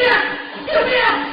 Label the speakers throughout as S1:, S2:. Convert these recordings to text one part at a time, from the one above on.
S1: 几位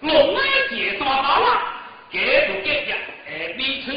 S1: 龙们也解决啊给不给呀哎你去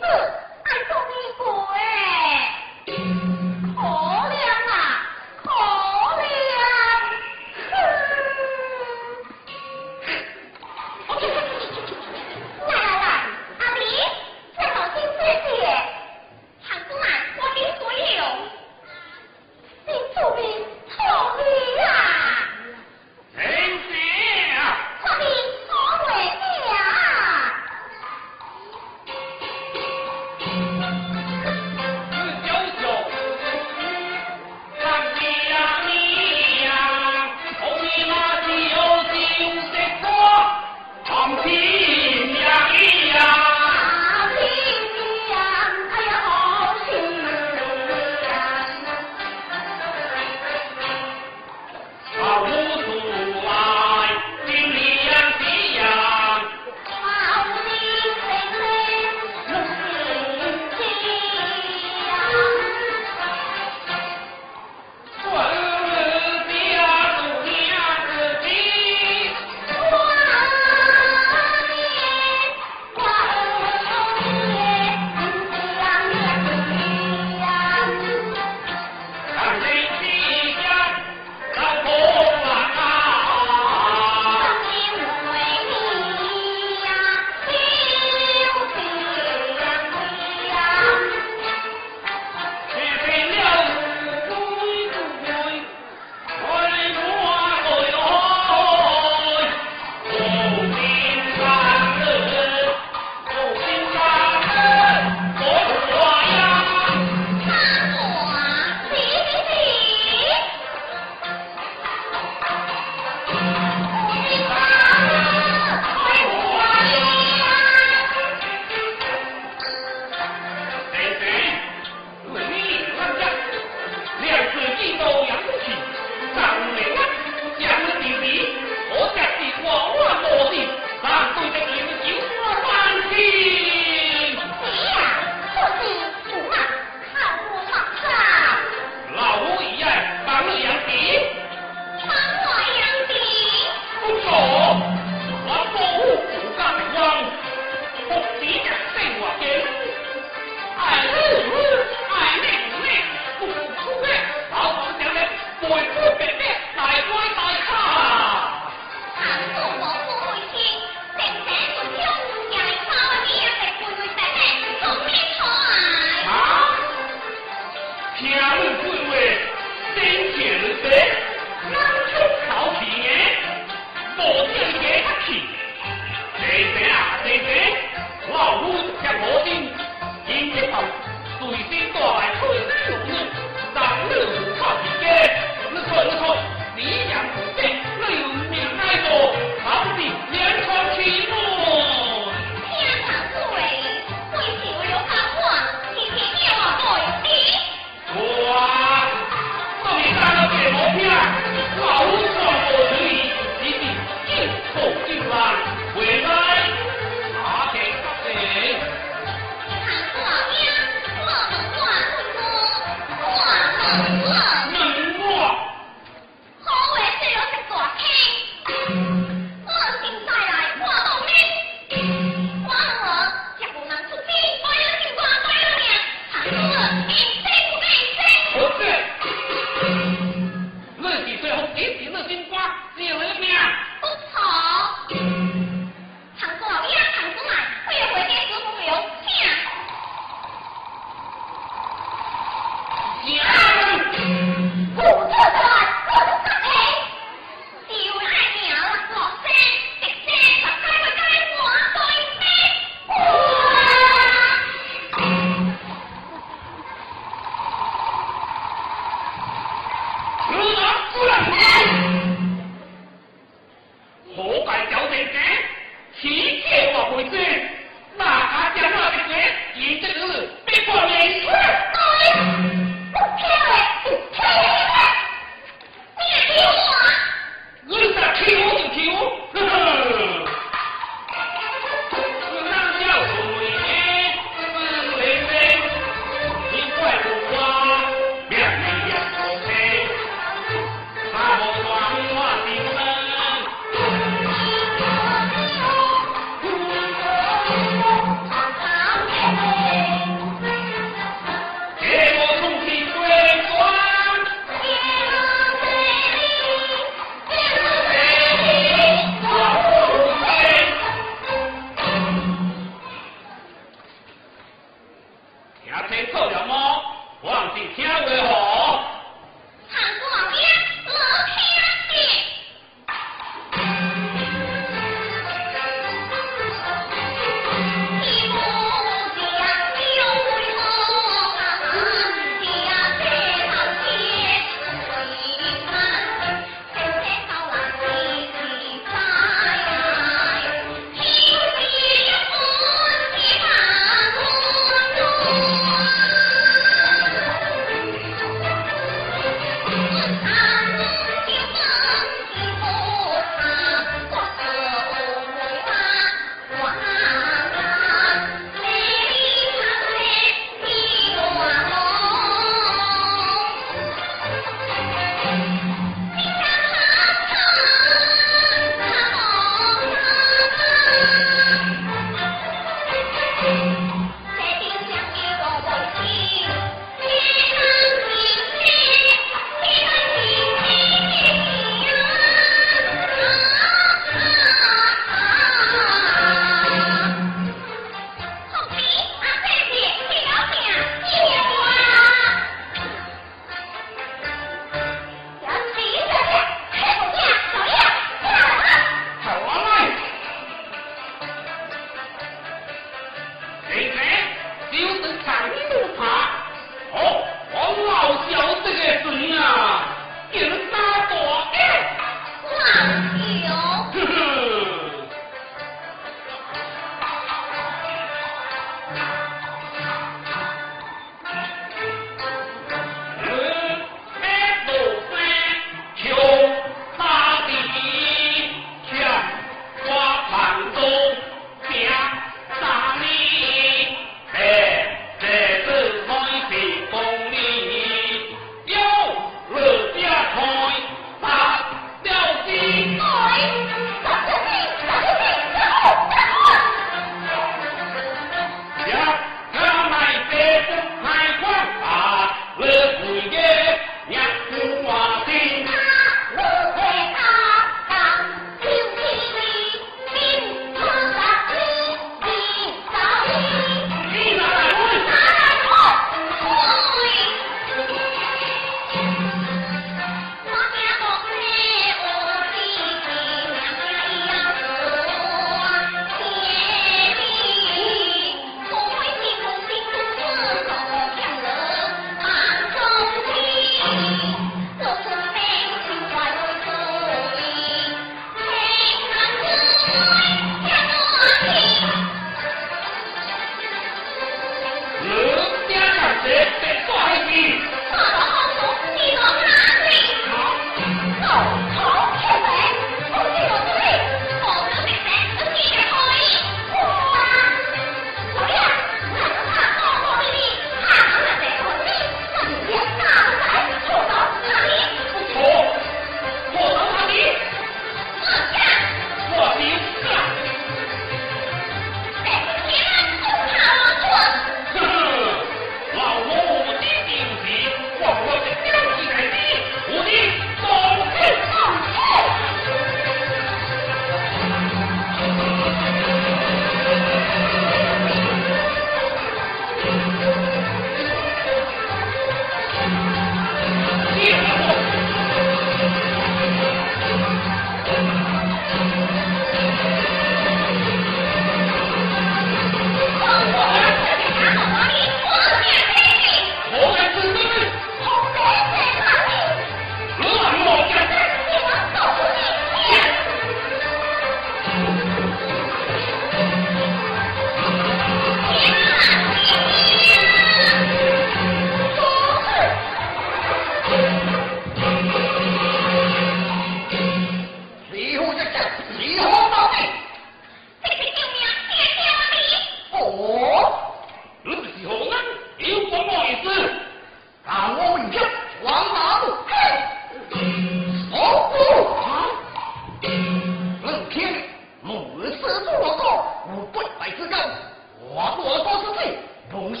S2: 我不我都是罪 to xô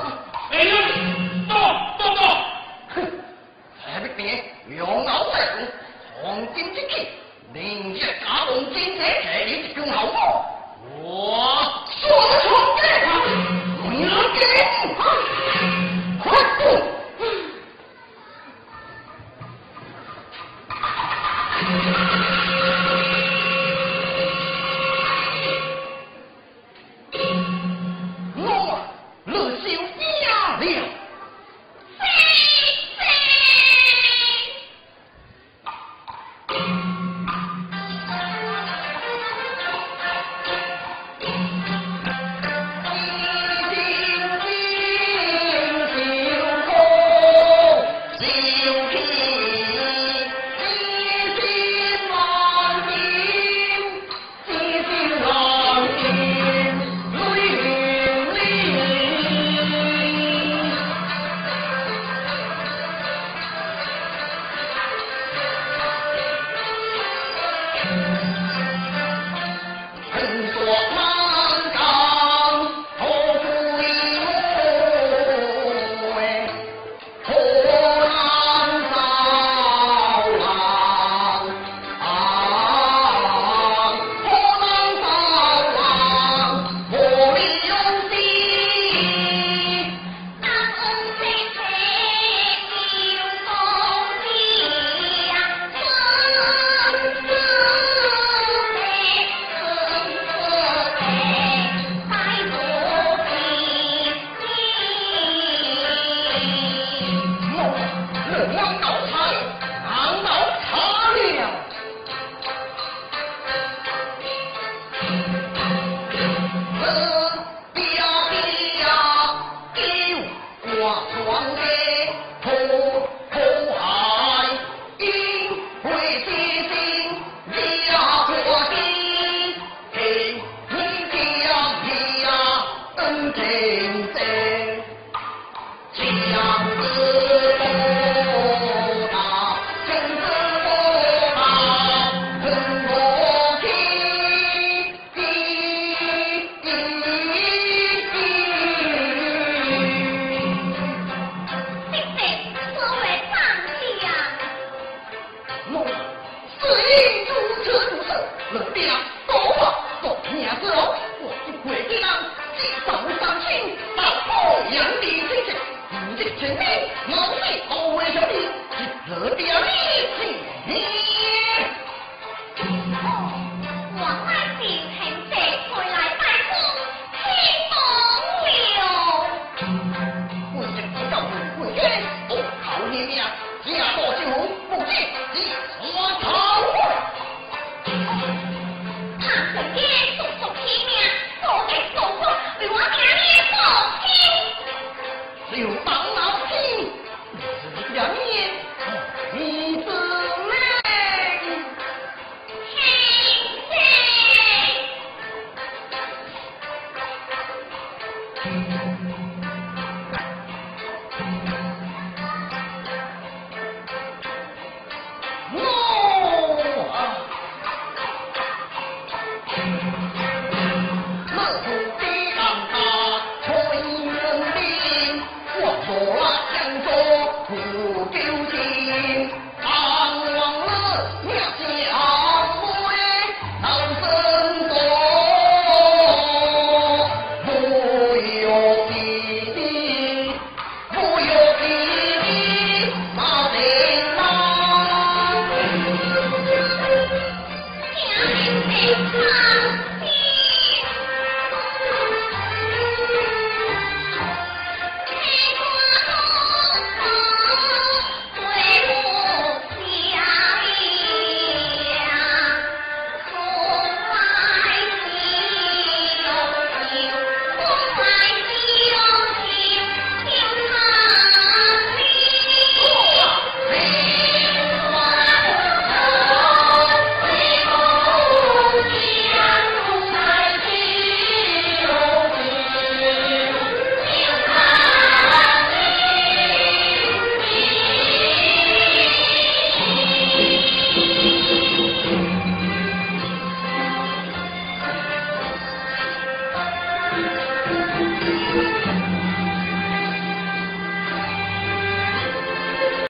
S2: 子，
S1: 来人，到，到到，哼
S2: 这边杨老 ờ u quăng! Đấy, anh to to to! Phải 金